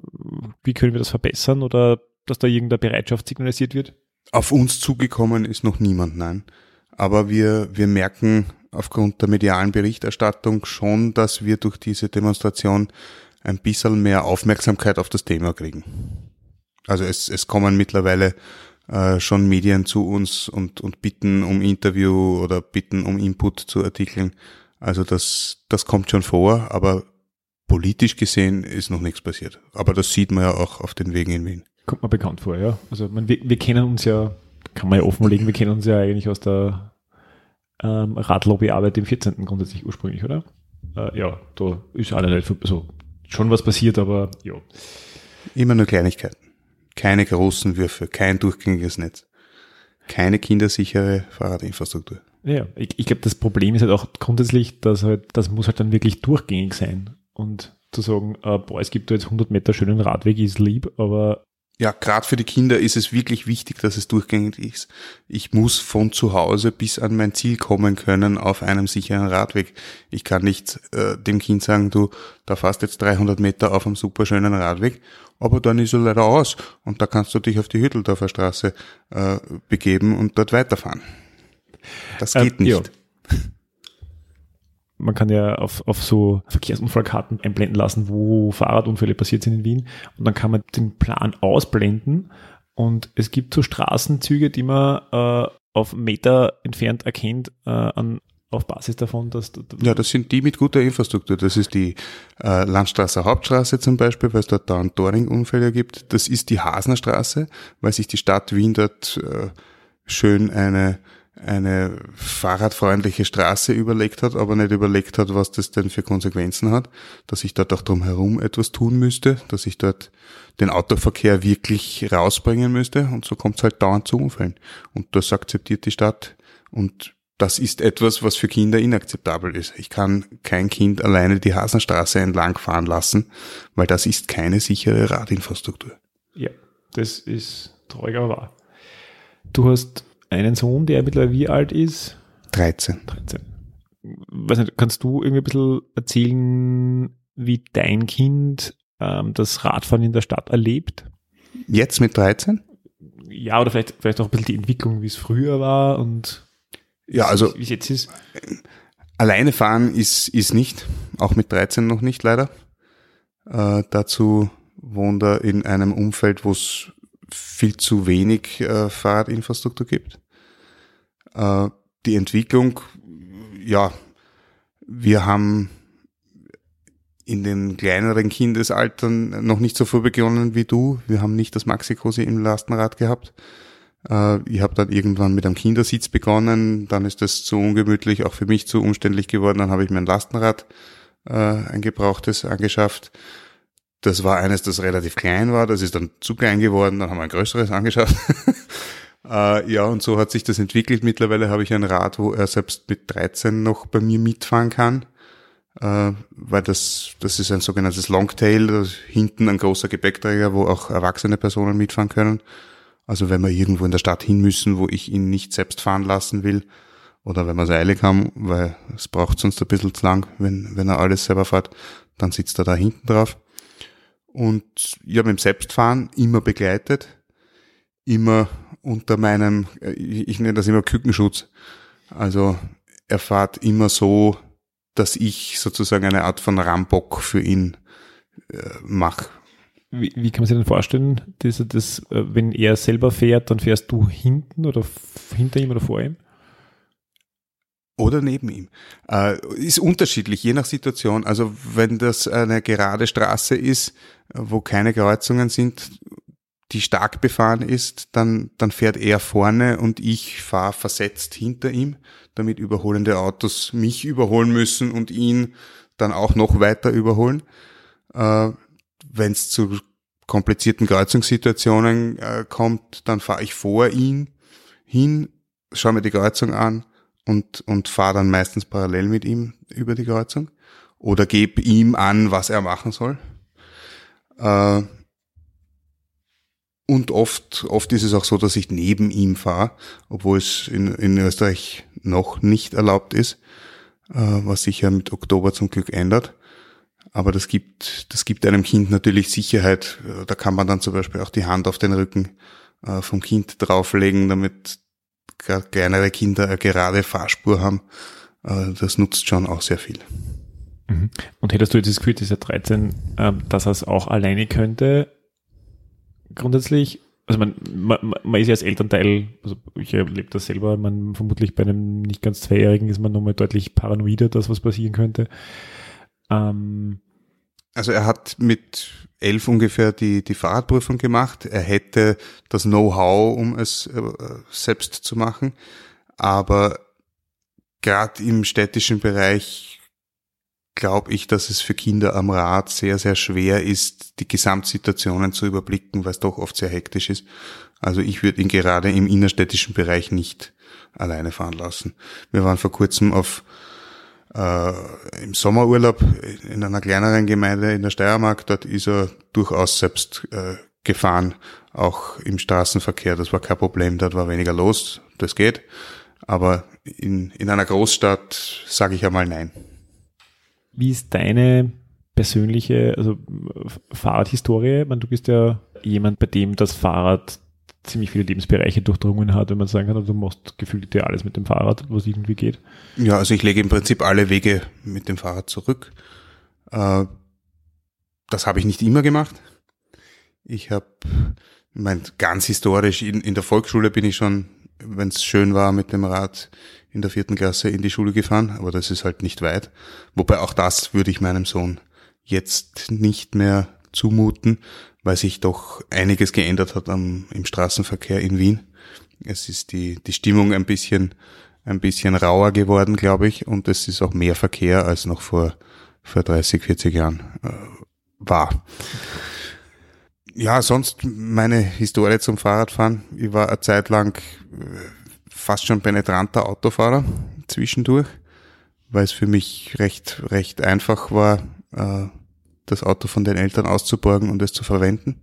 wie können wir das verbessern oder dass da irgendeine Bereitschaft signalisiert wird? Auf uns zugekommen ist noch niemand, nein. Aber wir, wir merken aufgrund der medialen Berichterstattung schon, dass wir durch diese Demonstration ein bisschen mehr Aufmerksamkeit auf das Thema kriegen. Also es, es kommen mittlerweile äh, schon Medien zu uns und, und bitten um Interview oder bitten um Input zu Artikeln. Also das, das kommt schon vor, aber politisch gesehen ist noch nichts passiert. Aber das sieht man ja auch auf den Wegen in Wien. Kommt mir bekannt vor, ja. Also man, wir, wir kennen uns ja, kann man ja offenlegen, wir kennen uns ja eigentlich aus der ähm, Radlobbyarbeit im 14. grundsätzlich ursprünglich, oder? Äh, ja, da ist alle also schon was passiert, aber ja. Immer nur Kleinigkeiten. Keine großen Würfe, kein durchgängiges Netz. Keine kindersichere Fahrradinfrastruktur. Ja, ich, ich glaube, das Problem ist halt auch grundsätzlich, dass halt, das muss halt dann wirklich durchgängig sein. Und zu sagen, äh, boah, es gibt da jetzt 100 Meter schönen Radweg, ist lieb, aber ja, gerade für die Kinder ist es wirklich wichtig, dass es durchgängig ist. Ich muss von zu Hause bis an mein Ziel kommen können auf einem sicheren Radweg. Ich kann nicht äh, dem Kind sagen, du, da fährst jetzt 300 Meter auf einem superschönen Radweg, aber dann ist er leider aus und da kannst du dich auf die Hütteldorfer Straße äh, begeben und dort weiterfahren. Das geht ähm, nicht. Ja man kann ja auf, auf so Verkehrsunfallkarten einblenden lassen, wo Fahrradunfälle passiert sind in Wien. Und dann kann man den Plan ausblenden. Und es gibt so Straßenzüge, die man äh, auf Meter entfernt erkennt, äh, an, auf Basis davon, dass. Ja, das sind die mit guter Infrastruktur. Das ist die äh, Landstraße Hauptstraße zum Beispiel, weil es dort dauernd Doring-Unfälle gibt. Das ist die Hasnerstraße, weil sich die Stadt Wien dort äh, schön eine eine fahrradfreundliche Straße überlegt hat, aber nicht überlegt hat, was das denn für Konsequenzen hat, dass ich dort auch drumherum etwas tun müsste, dass ich dort den Autoverkehr wirklich rausbringen müsste und so kommt es halt dauernd zu Unfällen. Und das akzeptiert die Stadt und das ist etwas, was für Kinder inakzeptabel ist. Ich kann kein Kind alleine die Hasenstraße entlang fahren lassen, weil das ist keine sichere Radinfrastruktur. Ja, das ist aber wahr. Du hast einen Sohn, der mittlerweile wie alt ist? 13. 13. Weiß nicht, kannst du irgendwie ein bisschen erzählen, wie dein Kind ähm, das Radfahren in der Stadt erlebt? Jetzt mit 13? Ja, oder vielleicht, vielleicht auch ein bisschen die Entwicklung, wie es früher war und ja, also wie es jetzt ist. Alleine fahren ist, ist nicht, auch mit 13 noch nicht leider. Äh, dazu wohnt er in einem Umfeld, wo es viel zu wenig äh, Fahrradinfrastruktur gibt. Äh, die Entwicklung, ja, wir haben in den kleineren Kindesaltern noch nicht so früh begonnen wie du. Wir haben nicht das Maxi-Cosi im Lastenrad gehabt. Äh, ich habe dann irgendwann mit einem Kindersitz begonnen, dann ist das zu ungemütlich, auch für mich zu umständlich geworden. Dann habe ich mir ein Lastenrad, äh, ein gebrauchtes, angeschafft. Das war eines, das relativ klein war. Das ist dann zu klein geworden. Dann haben wir ein größeres angeschafft. äh, ja, und so hat sich das entwickelt. Mittlerweile habe ich ein Rad, wo er selbst mit 13 noch bei mir mitfahren kann. Äh, weil das, das ist ein sogenanntes Longtail, hinten ein großer Gepäckträger, wo auch erwachsene Personen mitfahren können. Also wenn wir irgendwo in der Stadt hin müssen, wo ich ihn nicht selbst fahren lassen will, oder wenn wir es eilig haben, weil es braucht sonst ein bisschen zu lang, wenn, wenn er alles selber fährt, dann sitzt er da hinten drauf. Und ja, mit dem Selbstfahren immer begleitet, immer unter meinem, äh, ich nenne das immer Kükenschutz. Also er fährt immer so, dass ich sozusagen eine Art von Rambock für ihn äh, mache. Wie, wie, kann man sich denn vorstellen, dass das, äh, wenn er selber fährt, dann fährst du hinten oder hinter ihm oder vor ihm? Oder neben ihm. Äh, ist unterschiedlich, je nach Situation. Also wenn das eine gerade Straße ist, wo keine Kreuzungen sind, die stark befahren ist, dann, dann fährt er vorne und ich fahre versetzt hinter ihm, damit überholende Autos mich überholen müssen und ihn dann auch noch weiter überholen. Äh, wenn es zu komplizierten Kreuzungssituationen äh, kommt, dann fahre ich vor ihn hin, schaue mir die Kreuzung an und, und fahre dann meistens parallel mit ihm über die Kreuzung oder gebe ihm an, was er machen soll. Äh, und oft, oft ist es auch so, dass ich neben ihm fahre, obwohl es in, in Österreich noch nicht erlaubt ist, äh, was sich ja mit Oktober zum Glück ändert. Aber das gibt, das gibt einem Kind natürlich Sicherheit. Da kann man dann zum Beispiel auch die Hand auf den Rücken äh, vom Kind drauflegen, damit kleinere Kinder eine gerade Fahrspur haben. Äh, das nutzt schon auch sehr viel. Mhm. Und hättest du jetzt das Gefühl, dieser 13, ähm, dass er es auch alleine könnte, grundsätzlich, also man, man, man ist ja als Elternteil, also ich erlebe das selber, man vermutlich bei einem nicht ganz Zweijährigen ist man nochmal deutlich paranoider, dass was passieren könnte. Ähm, also er hat mit elf ungefähr die, die Fahrradprüfung gemacht. Er hätte das Know-how, um es äh, selbst zu machen. Aber gerade im städtischen Bereich glaube ich, dass es für Kinder am Rad sehr, sehr schwer ist, die Gesamtsituationen zu überblicken, weil es doch oft sehr hektisch ist. Also ich würde ihn gerade im innerstädtischen Bereich nicht alleine fahren lassen. Wir waren vor kurzem auf äh, im Sommerurlaub in einer kleineren Gemeinde in der Steiermark. Dort ist er durchaus selbst äh, gefahren, auch im Straßenverkehr. Das war kein Problem, dort war weniger los, das geht. Aber in, in einer Großstadt sage ich einmal nein. Wie ist deine persönliche, also Fahrradhistorie? Ich meine, du bist ja jemand, bei dem das Fahrrad ziemlich viele Lebensbereiche durchdrungen hat, wenn man sagen kann, also du machst gefühlt dir alles mit dem Fahrrad, was irgendwie geht. Ja, also ich lege im Prinzip alle Wege mit dem Fahrrad zurück. Äh, das habe ich nicht immer gemacht. Ich habe, ich meine, ganz historisch, in, in der Volksschule bin ich schon, wenn es schön war, mit dem Rad in der vierten Klasse in die Schule gefahren, aber das ist halt nicht weit. Wobei auch das würde ich meinem Sohn jetzt nicht mehr zumuten, weil sich doch einiges geändert hat am, im Straßenverkehr in Wien. Es ist die, die Stimmung ein bisschen, ein bisschen rauer geworden, glaube ich, und es ist auch mehr Verkehr als noch vor, vor 30, 40 Jahren äh, war. Ja, sonst meine Historie zum Fahrradfahren. Ich war eine Zeit lang äh, fast schon penetranter Autofahrer zwischendurch, weil es für mich recht, recht einfach war, äh, das Auto von den Eltern auszuborgen und es zu verwenden.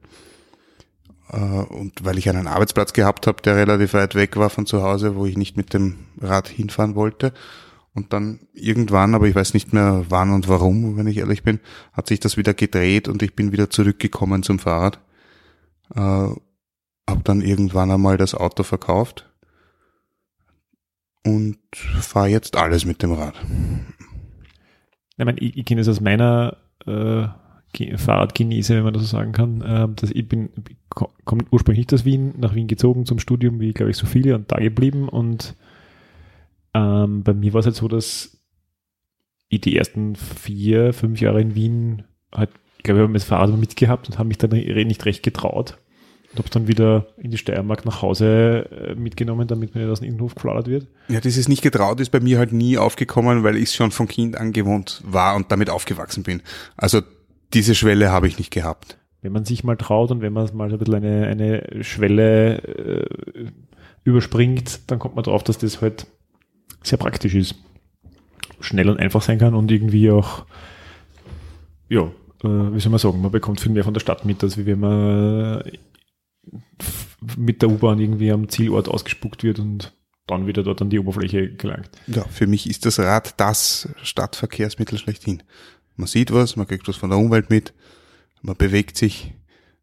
Äh, und weil ich einen Arbeitsplatz gehabt habe, der relativ weit weg war von zu Hause, wo ich nicht mit dem Rad hinfahren wollte. Und dann irgendwann, aber ich weiß nicht mehr wann und warum, wenn ich ehrlich bin, hat sich das wieder gedreht und ich bin wieder zurückgekommen zum Fahrrad. Äh, hab dann irgendwann einmal das Auto verkauft und fahre jetzt alles mit dem Rad. Ich, meine, ich, ich kenne es aus meiner äh, Fahrradgenese, wenn man das so sagen kann. Äh, dass ich bin, komme ursprünglich nicht aus Wien, nach Wien gezogen zum Studium, wie glaube ich so viele und da geblieben. Und ähm, bei mir war es halt so, dass ich die ersten vier, fünf Jahre in Wien halt, ich glaube, ich habe das Fahrrad mitgehabt und habe mich dann nicht recht getraut. Und habe es dann wieder in die Steiermark nach Hause äh, mitgenommen, damit mir das aus dem Innenhof gefladert wird. Ja, dieses nicht getraut ist bei mir halt nie aufgekommen, weil ich schon von Kind angewohnt war und damit aufgewachsen bin. Also diese Schwelle habe ich nicht gehabt. Wenn man sich mal traut und wenn man mal ein bisschen eine, eine Schwelle äh, überspringt, dann kommt man drauf, dass das halt sehr praktisch ist. Schnell und einfach sein kann und irgendwie auch, ja, äh, wie soll man sagen, man bekommt viel mehr von der Stadt mit, als wie wenn man mit der U-Bahn irgendwie am Zielort ausgespuckt wird und dann wieder dort an die Oberfläche gelangt. Ja, für mich ist das Rad das Stadtverkehrsmittel schlechthin. Man sieht was, man kriegt was von der Umwelt mit, man bewegt sich,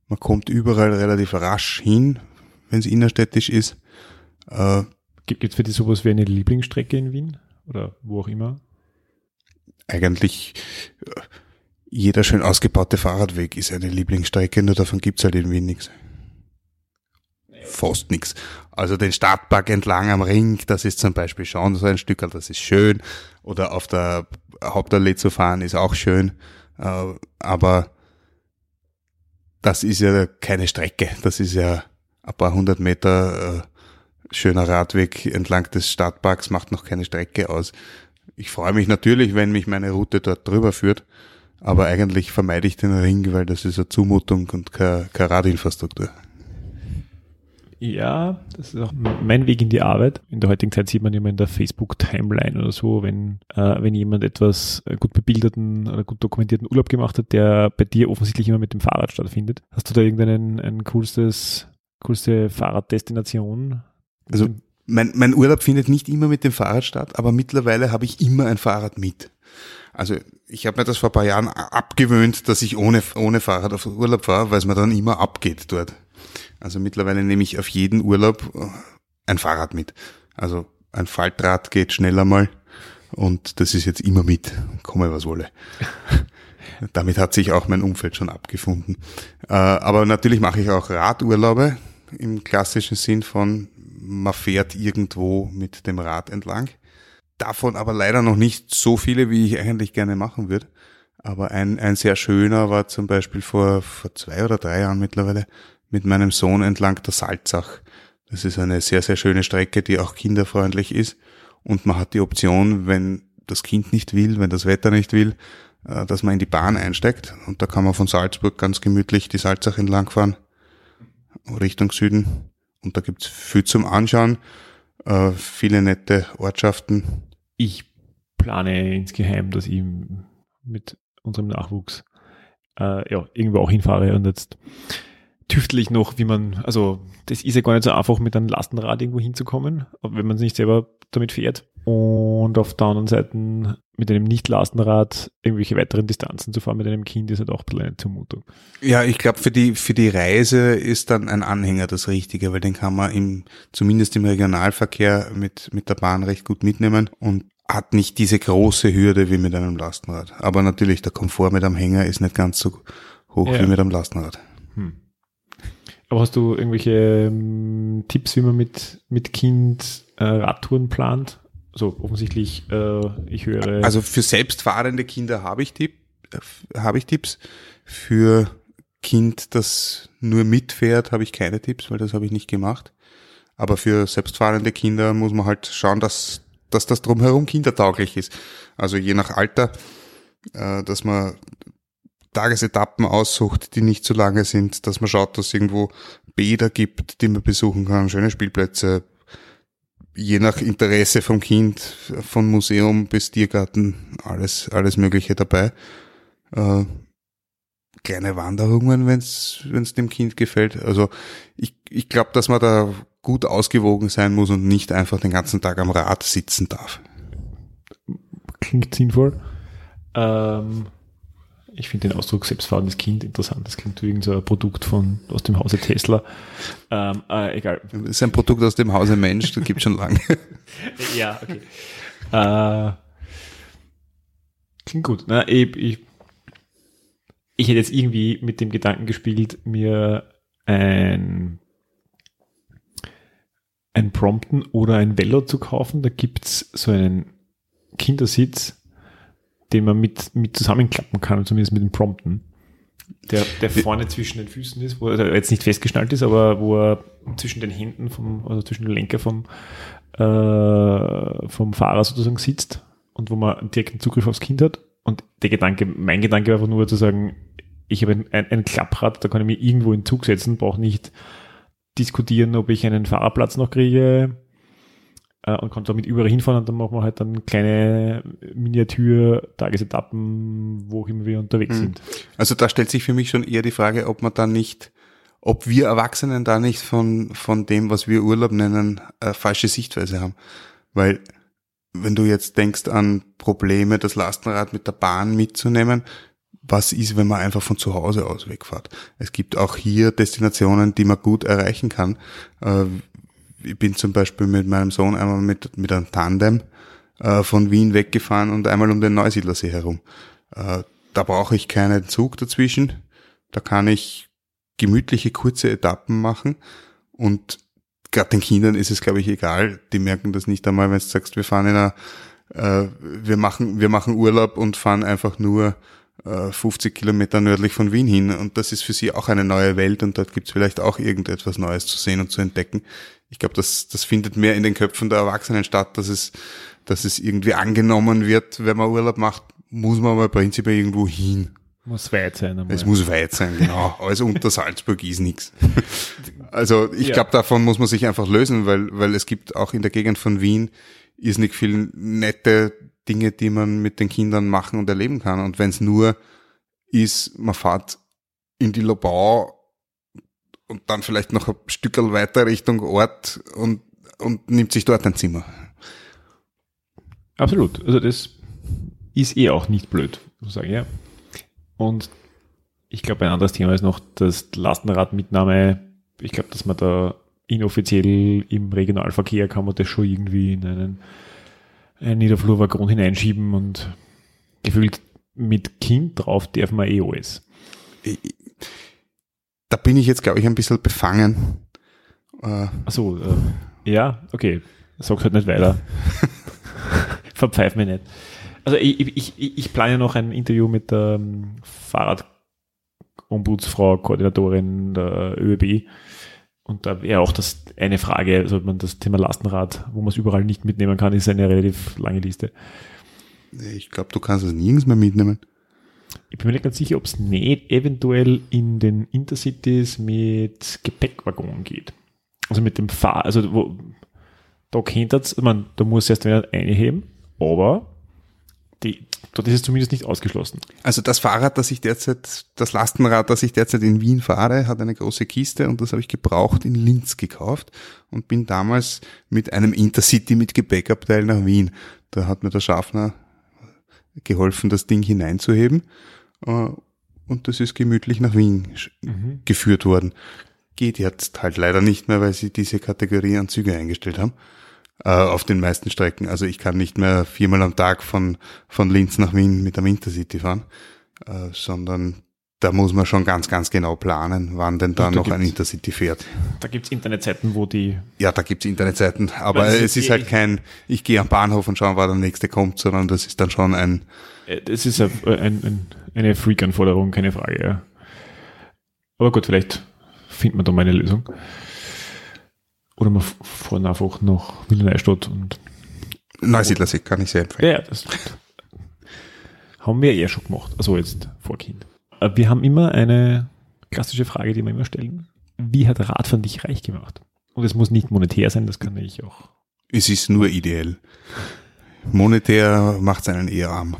man kommt überall relativ rasch hin, wenn es innerstädtisch ist. Äh, Gibt es für dich sowas wie eine Lieblingsstrecke in Wien oder wo auch immer? Eigentlich äh, jeder schön ausgebaute Fahrradweg ist eine Lieblingsstrecke, nur davon gibt es halt in Wien nichts fast nichts. Also den Stadtpark entlang am Ring, das ist zum Beispiel schon so ein Stück, das ist schön. Oder auf der Hauptallee zu fahren ist auch schön. Äh, aber das ist ja keine Strecke. Das ist ja ein paar hundert Meter äh, schöner Radweg entlang des Stadtparks, macht noch keine Strecke aus. Ich freue mich natürlich, wenn mich meine Route dort drüber führt. Aber eigentlich vermeide ich den Ring, weil das ist eine Zumutung und keine, keine Radinfrastruktur. Ja, das ist auch mein Weg in die Arbeit. In der heutigen Zeit sieht man immer in der Facebook-Timeline oder so, wenn, äh, wenn jemand etwas äh, gut bebilderten oder gut dokumentierten Urlaub gemacht hat, der bei dir offensichtlich immer mit dem Fahrrad stattfindet. Hast du da irgendeinen ein coolstes, coolste Fahrraddestination? Also mein, mein Urlaub findet nicht immer mit dem Fahrrad statt, aber mittlerweile habe ich immer ein Fahrrad mit. Also ich habe mir das vor ein paar Jahren abgewöhnt, dass ich ohne, ohne Fahrrad auf Urlaub fahre, weil es mir dann immer abgeht dort. Also mittlerweile nehme ich auf jeden Urlaub äh, ein Fahrrad mit. Also ein Faltrad geht schneller mal und das ist jetzt immer mit, komme was wolle. Damit hat sich auch mein Umfeld schon abgefunden. Äh, aber natürlich mache ich auch Radurlaube im klassischen Sinn von man fährt irgendwo mit dem Rad entlang. Davon aber leider noch nicht so viele, wie ich eigentlich gerne machen würde. Aber ein, ein sehr schöner war zum Beispiel vor, vor zwei oder drei Jahren mittlerweile mit meinem Sohn entlang der Salzach. Das ist eine sehr, sehr schöne Strecke, die auch kinderfreundlich ist. Und man hat die Option, wenn das Kind nicht will, wenn das Wetter nicht will, äh, dass man in die Bahn einsteigt. Und da kann man von Salzburg ganz gemütlich die Salzach entlangfahren, Richtung Süden. Und da gibt's viel zum Anschauen, äh, viele nette Ortschaften. Ich plane insgeheim, dass ich mit unserem Nachwuchs äh, ja, irgendwo auch hinfahre und jetzt tüftel ich noch, wie man, also das ist ja gar nicht so einfach, mit einem Lastenrad irgendwo hinzukommen, wenn man es nicht selber damit fährt. Und auf der anderen Seite mit einem Nicht-Lastenrad irgendwelche weiteren Distanzen zu fahren mit einem Kind ist halt auch eine Zumutung. Ja, ich glaube, für die, für die Reise ist dann ein Anhänger das Richtige, weil den kann man im, zumindest im Regionalverkehr mit, mit der Bahn recht gut mitnehmen und hat nicht diese große Hürde wie mit einem Lastenrad. Aber natürlich, der Komfort mit einem Hänger ist nicht ganz so hoch ja. wie mit einem Lastenrad. Hm. Aber hast du irgendwelche ähm, Tipps, wie man mit, mit Kind äh, Radtouren plant? So offensichtlich, äh, ich höre. Also für selbstfahrende Kinder habe ich, Tipp, äh, habe ich Tipps. Für Kind, das nur mitfährt, habe ich keine Tipps, weil das habe ich nicht gemacht. Aber für selbstfahrende Kinder muss man halt schauen, dass, dass das drumherum kindertauglich ist. Also je nach Alter, äh, dass man Tagesetappen aussucht, die nicht zu lange sind, dass man schaut, dass es irgendwo Bäder gibt, die man besuchen kann, schöne Spielplätze, je nach Interesse vom Kind, von Museum bis Tiergarten, alles, alles Mögliche dabei. Äh, kleine Wanderungen, wenn es dem Kind gefällt. Also ich, ich glaube, dass man da gut ausgewogen sein muss und nicht einfach den ganzen Tag am Rad sitzen darf. Klingt sinnvoll. Ähm, ich finde den Ausdruck selbstfahrendes Kind interessant. Das klingt wie irgendein Produkt von, aus dem Hause Tesla. Ähm, äh, egal. Das ist ein Produkt aus dem Hause Mensch, das gibt schon lange. ja, okay. Äh, klingt gut. Na, ich, ich, ich hätte jetzt irgendwie mit dem Gedanken gespielt, mir ein, ein Prompton oder ein Velo zu kaufen. Da gibt's so einen Kindersitz, den man mit, mit zusammenklappen kann, zumindest mit dem Prompten. Der, der vorne zwischen den Füßen ist, wo er jetzt nicht festgeschnallt ist, aber wo er zwischen den Händen vom, also zwischen den Lenker vom, äh, vom Fahrer sozusagen sitzt und wo man direkten Zugriff aufs Kind hat. Und der Gedanke, mein Gedanke war einfach nur zu sagen, ich habe ein, ein, ein Klapprad, da kann ich mich irgendwo in Zug setzen, brauche nicht diskutieren, ob ich einen Fahrerplatz noch kriege, äh, und konnte damit überall hinfahren und dann machen wir halt dann kleine Miniatur-Tagesetappen, wo immer wir unterwegs mhm. sind. Also da stellt sich für mich schon eher die Frage, ob man dann nicht, ob wir Erwachsenen da nicht von, von dem, was wir Urlaub nennen, äh, falsche Sichtweise haben. Weil wenn du jetzt denkst an Probleme, das Lastenrad mit der Bahn mitzunehmen, was ist, wenn man einfach von zu Hause aus wegfährt? Es gibt auch hier Destinationen, die man gut erreichen kann. Ich bin zum Beispiel mit meinem Sohn einmal mit, mit einem Tandem äh, von Wien weggefahren und einmal um den Neusiedlersee herum. Äh, da brauche ich keinen Zug dazwischen. Da kann ich gemütliche, kurze Etappen machen. Und gerade den Kindern ist es, glaube ich, egal. Die merken das nicht einmal, wenn du sagst, wir fahren in einer, äh, wir machen, wir machen Urlaub und fahren einfach nur 50 äh, Kilometer nördlich von Wien hin. Und das ist für sie auch eine neue Welt und dort gibt es vielleicht auch irgendetwas Neues zu sehen und zu entdecken ich glaube, das, das findet mehr in den Köpfen der Erwachsenen statt, dass es, dass es irgendwie angenommen wird, wenn man Urlaub macht, muss man aber prinzipiell irgendwo hin. Muss weit sein. Einmal. Es muss weit sein, genau. Alles unter Salzburg ist nichts. Also ich ja. glaube, davon muss man sich einfach lösen, weil, weil es gibt auch in der Gegend von Wien ist nicht viel nette Dinge, die man mit den Kindern machen und erleben kann. Und wenn es nur ist, man fährt in die Lobau und dann vielleicht noch ein Stück weiter Richtung Ort und, und nimmt sich dort ein Zimmer. Absolut. Also das ist eh auch nicht blöd, muss ich sagen, ja. Und ich glaube, ein anderes Thema ist noch, dass Lastenradmitnahme ich glaube, dass man da inoffiziell im Regionalverkehr kann man das schon irgendwie in einen, einen Niederflurwaggon hineinschieben und gefühlt mit Kind drauf darf man eh alles. Da bin ich jetzt, glaube ich, ein bisschen befangen. Äh, Achso, äh, ja, okay. Sag halt nicht weiter. Verpfeif mich nicht. Also ich, ich, ich, plane noch ein Interview mit der ähm, Fahrradombudsfrau, Koordinatorin der ÖB. Und da wäre auch das eine Frage, also man das Thema Lastenrad, wo man es überall nicht mitnehmen kann, ist eine relativ lange Liste. Ich glaube, du kannst es nirgends mehr mitnehmen. Ich bin mir nicht ganz sicher, ob es nicht eventuell in den Intercities mit Gepäckwaggon geht. Also mit dem Fahr, also wo, da kennt das, man, da muss erst wieder einheben, aber die, dort ist es zumindest nicht ausgeschlossen. Also das Fahrrad, das ich derzeit, das Lastenrad, das ich derzeit in Wien fahre, hat eine große Kiste und das habe ich gebraucht in Linz gekauft und bin damals mit einem Intercity mit Gepäckabteil nach Wien. Da hat mir der Schaffner geholfen, das Ding hineinzuheben äh, und das ist gemütlich nach Wien mhm. geführt worden. Geht jetzt halt leider nicht mehr, weil sie diese Kategorie an Züge eingestellt haben äh, auf den meisten Strecken. Also ich kann nicht mehr viermal am Tag von, von Linz nach Wien mit dem Intercity fahren, äh, sondern da muss man schon ganz, ganz genau planen, wann denn da, noch ein Intercity fährt. Da gibt's Internetseiten, wo die... Ja, da gibt's Internetseiten, aber es ist, ist halt kein, ich gehe am Bahnhof und schaue, wann der nächste kommt, sondern das ist dann schon ein... Es ist ein, ein, eine Freak-Anforderung, keine Frage, ja. Aber gut, vielleicht findet man da mal eine Lösung. Oder wir fahren einfach nach Wiener Neustadt und. Neusiedlersee kann ich sehr empfehlen. Ja, das haben wir eh schon gemacht. Also jetzt vor Kind. Äh, wir haben immer eine klassische Frage, die wir immer stellen. Wie hat Radfahren dich reich gemacht? Und es muss nicht monetär sein, das kann ich auch. Es ist nur ideell. Monetär macht es einen eher arm.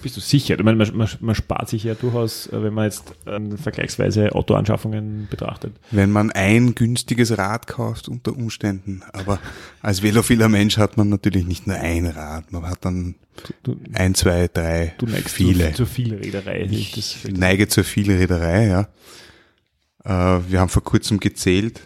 Bist du sicher? Ich meine, man, man, man spart sich ja durchaus, äh, wenn man jetzt äh, vergleichsweise Autoanschaffungen betrachtet. Wenn man ein günstiges Rad kauft unter Umständen, aber als velophiler Mensch hat man natürlich nicht nur ein Rad, man hat dann du, ein, zwei, drei, du neigst viele. Zur, zur Vielreederei. Ich, ich neige zur Vielreederei, ja. Äh, wir haben vor kurzem gezählt,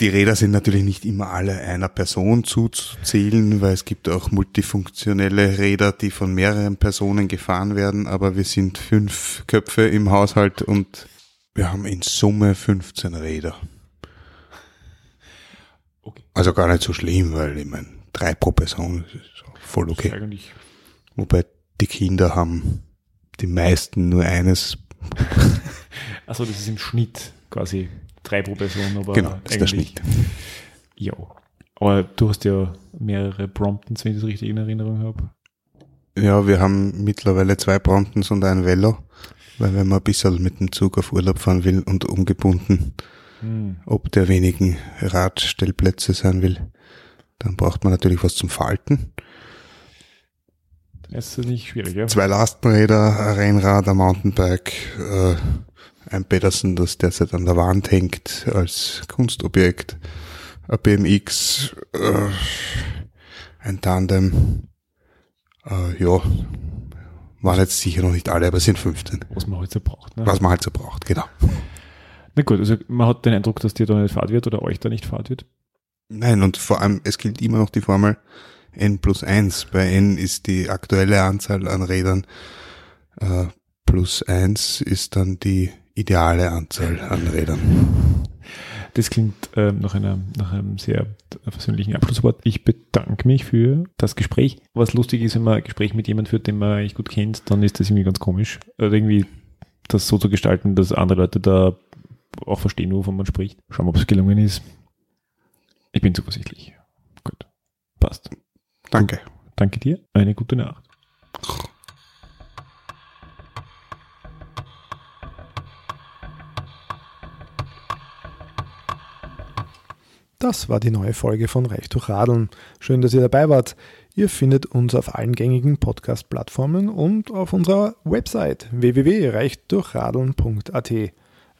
die Räder sind natürlich nicht immer alle einer Person zuzählen, weil es gibt auch multifunktionelle Räder, die von mehreren Personen gefahren werden, aber wir sind fünf Köpfe im Haushalt und wir haben in Summe 15 Räder. Okay. Also gar nicht so schlimm, weil ich meine, drei pro Person ist voll okay. Wobei die Kinder haben die meisten nur eines. Also das ist im Schnitt quasi drei pro Person, aber genau, das ist der Schnitt. Ja. Aber du hast ja mehrere Bromptons, wenn ich das richtig in Erinnerung habe. Ja, wir haben mittlerweile zwei Bromptons und ein Velo, weil wenn man ein bisschen mit dem Zug auf Urlaub fahren will und ungebunden hm. ob der wenigen Radstellplätze sein will, dann braucht man natürlich was zum Falten. Dann ist nicht schwierig, ja? Zwei Lastenräder, ein Rennrad, ein Mountainbike, äh, ein Peterson, das derzeit an der Wand hängt als Kunstobjekt, ein BMX, äh, ein Tandem, äh, ja, waren jetzt sicher noch nicht alle, aber es sind 15. Was man halt so braucht. Ne? Was man halt so braucht, genau. Na gut, also man hat den Eindruck, dass dir da nicht fahrt wird oder euch da nicht fahrt wird. Nein, und vor allem, es gilt immer noch die Formel N plus 1. Bei N ist die aktuelle Anzahl an Rädern äh, plus 1 ist dann die ideale Anzahl an Rädern. Das klingt äh, nach, einer, nach einem sehr persönlichen Abschlusswort. Ich bedanke mich für das Gespräch. Was lustig ist, wenn man ein Gespräch mit jemandem führt, den man eigentlich gut kennt, dann ist das irgendwie ganz komisch. Also irgendwie das so zu gestalten, dass andere Leute da auch verstehen, wovon man spricht. Schauen wir, ob es gelungen ist. Ich bin zuversichtlich. Gut. Passt. Danke. Danke dir. Eine gute Nacht. Das war die neue Folge von Reich durch Radeln. Schön, dass ihr dabei wart. Ihr findet uns auf allen gängigen Podcast-Plattformen und auf unserer Website www.reichdurchradeln.at.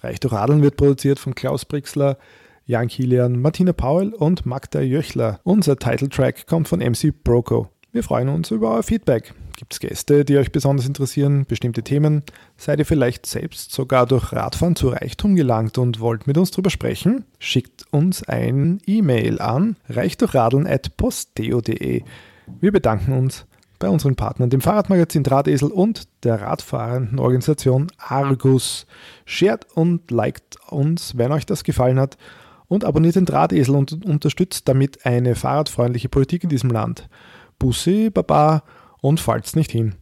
Reich durch Radeln wird produziert von Klaus Brixler, Jan Kilian, Martina Paul und Magda Jöchler. Unser Titeltrack kommt von MC Broco. Wir freuen uns über euer Feedback. Gibt es Gäste, die euch besonders interessieren, bestimmte Themen? Seid ihr vielleicht selbst sogar durch Radfahren zu Reichtum gelangt und wollt mit uns drüber sprechen? Schickt uns ein E-Mail an reichdurchradeln.posteo.de. Wir bedanken uns bei unseren Partnern, dem Fahrradmagazin Drahtesel und der radfahrenden Organisation Argus. Shared und liked uns, wenn euch das gefallen hat und abonniert den Drahtesel und unterstützt damit eine fahrradfreundliche Politik in diesem Land. Bussi, Baba und fallt's nicht hin.